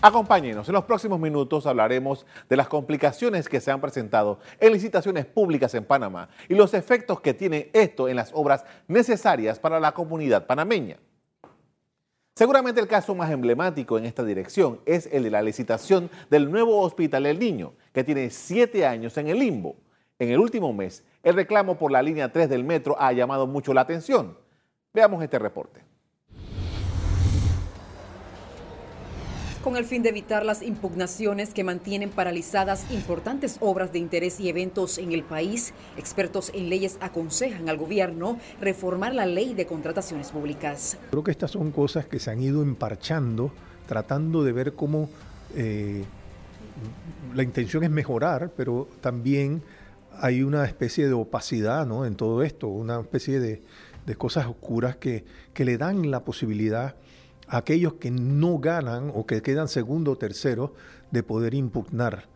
Acompáñenos, en los próximos minutos hablaremos de las complicaciones que se han presentado en licitaciones públicas en Panamá y los efectos que tiene esto en las obras necesarias para la comunidad panameña. Seguramente el caso más emblemático en esta dirección es el de la licitación del nuevo Hospital El Niño, que tiene siete años en el limbo. En el último mes, el reclamo por la línea 3 del metro ha llamado mucho la atención. Veamos este reporte. Con el fin de evitar las impugnaciones que mantienen paralizadas importantes obras de interés y eventos en el país, expertos en leyes aconsejan al gobierno reformar la ley de contrataciones públicas. Creo que estas son cosas que se han ido emparchando, tratando de ver cómo eh, la intención es mejorar, pero también hay una especie de opacidad ¿no? en todo esto, una especie de, cosas oscuras que, que le dan la posibilidad aquellos que no ganan o que quedan segundo o tercero de poder impugnar.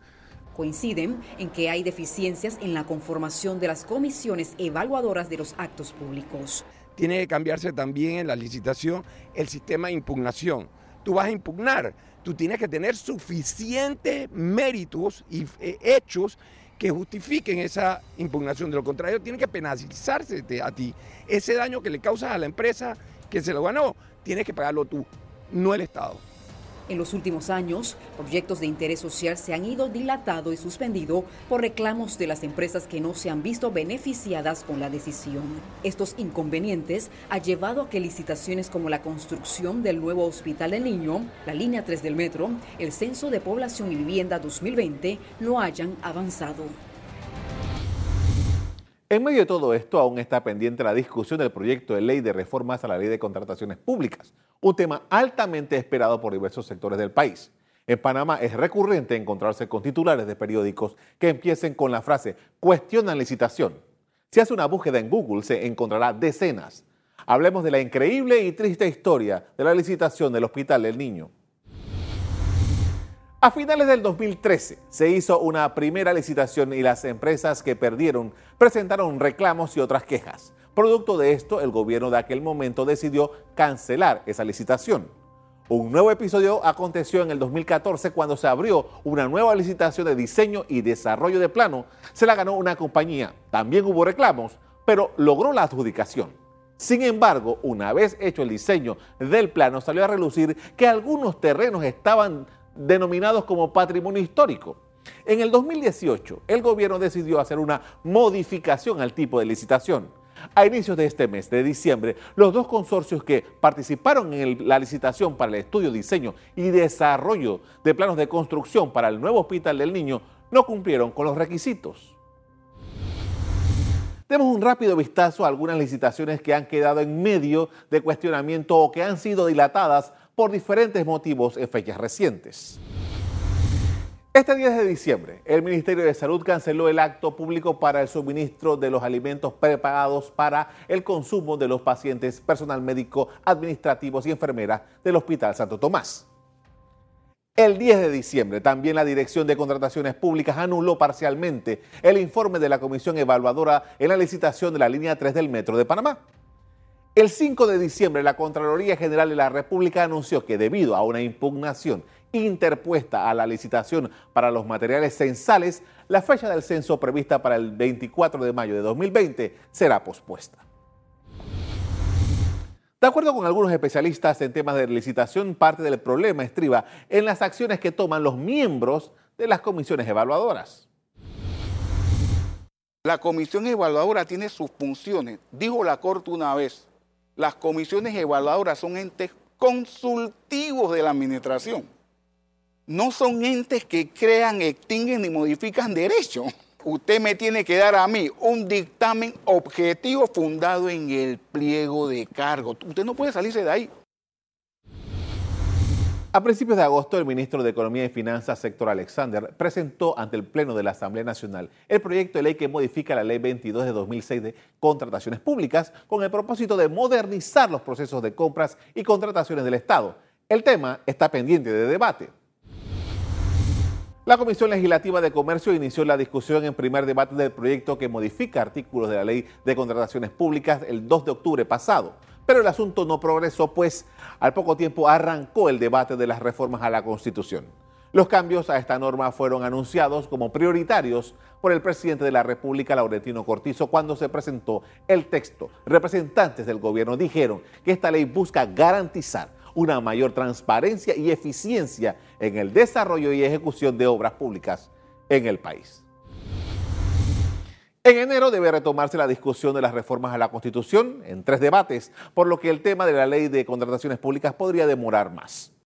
Coinciden en que hay deficiencias en la conformación de las comisiones evaluadoras de los actos públicos. Tiene que cambiarse también en la licitación el sistema de impugnación. Tú vas a impugnar, tú tienes que tener suficientes méritos y eh, hechos que justifiquen esa impugnación. De lo contrario, tiene que penalizarse a ti. Ese daño que le causas a la empresa que se lo ganó, tienes que pagarlo tú, no el Estado. En los últimos años, proyectos de interés social se han ido dilatado y suspendido por reclamos de las empresas que no se han visto beneficiadas con la decisión. Estos inconvenientes han llevado a que licitaciones como la construcción del nuevo Hospital del Niño, la línea 3 del metro, el Censo de Población y Vivienda 2020 no hayan avanzado. En medio de todo esto, aún está pendiente la discusión del proyecto de ley de reformas a la ley de contrataciones públicas, un tema altamente esperado por diversos sectores del país. En Panamá es recurrente encontrarse con titulares de periódicos que empiecen con la frase cuestionan licitación. Si hace una búsqueda en Google se encontrará decenas. Hablemos de la increíble y triste historia de la licitación del Hospital del Niño. A finales del 2013 se hizo una primera licitación y las empresas que perdieron presentaron reclamos y otras quejas. Producto de esto, el gobierno de aquel momento decidió cancelar esa licitación. Un nuevo episodio aconteció en el 2014 cuando se abrió una nueva licitación de diseño y desarrollo de plano. Se la ganó una compañía. También hubo reclamos, pero logró la adjudicación. Sin embargo, una vez hecho el diseño del plano, salió a relucir que algunos terrenos estaban denominados como patrimonio histórico. En el 2018, el gobierno decidió hacer una modificación al tipo de licitación. A inicios de este mes de diciembre, los dos consorcios que participaron en la licitación para el estudio, diseño y desarrollo de planos de construcción para el nuevo Hospital del Niño no cumplieron con los requisitos. Demos un rápido vistazo a algunas licitaciones que han quedado en medio de cuestionamiento o que han sido dilatadas por diferentes motivos en fechas recientes. Este 10 de diciembre, el Ministerio de Salud canceló el acto público para el suministro de los alimentos preparados para el consumo de los pacientes, personal médico, administrativos y enfermeras del Hospital Santo Tomás. El 10 de diciembre, también la Dirección de Contrataciones Públicas anuló parcialmente el informe de la Comisión Evaluadora en la licitación de la línea 3 del Metro de Panamá. El 5 de diciembre, la Contraloría General de la República anunció que debido a una impugnación interpuesta a la licitación para los materiales censales, la fecha del censo prevista para el 24 de mayo de 2020 será pospuesta. De acuerdo con algunos especialistas en temas de licitación, parte del problema estriba en las acciones que toman los miembros de las comisiones evaluadoras. La comisión evaluadora tiene sus funciones. Dijo la Corte una vez, las comisiones evaluadoras son entes consultivos de la administración. No son entes que crean, extinguen ni modifican derechos. Usted me tiene que dar a mí un dictamen objetivo fundado en el pliego de cargo. Usted no puede salirse de ahí. A principios de agosto, el ministro de Economía y Finanzas, Héctor Alexander, presentó ante el Pleno de la Asamblea Nacional el proyecto de ley que modifica la Ley 22 de 2006 de contrataciones públicas con el propósito de modernizar los procesos de compras y contrataciones del Estado. El tema está pendiente de debate. La Comisión Legislativa de Comercio inició la discusión en primer debate del proyecto que modifica artículos de la Ley de Contrataciones Públicas el 2 de octubre pasado. Pero el asunto no progresó, pues al poco tiempo arrancó el debate de las reformas a la Constitución. Los cambios a esta norma fueron anunciados como prioritarios por el presidente de la República, Laurentino Cortizo, cuando se presentó el texto. Representantes del gobierno dijeron que esta ley busca garantizar una mayor transparencia y eficiencia en el desarrollo y ejecución de obras públicas en el país. En enero debe retomarse la discusión de las reformas a la Constitución en tres debates, por lo que el tema de la ley de contrataciones públicas podría demorar más.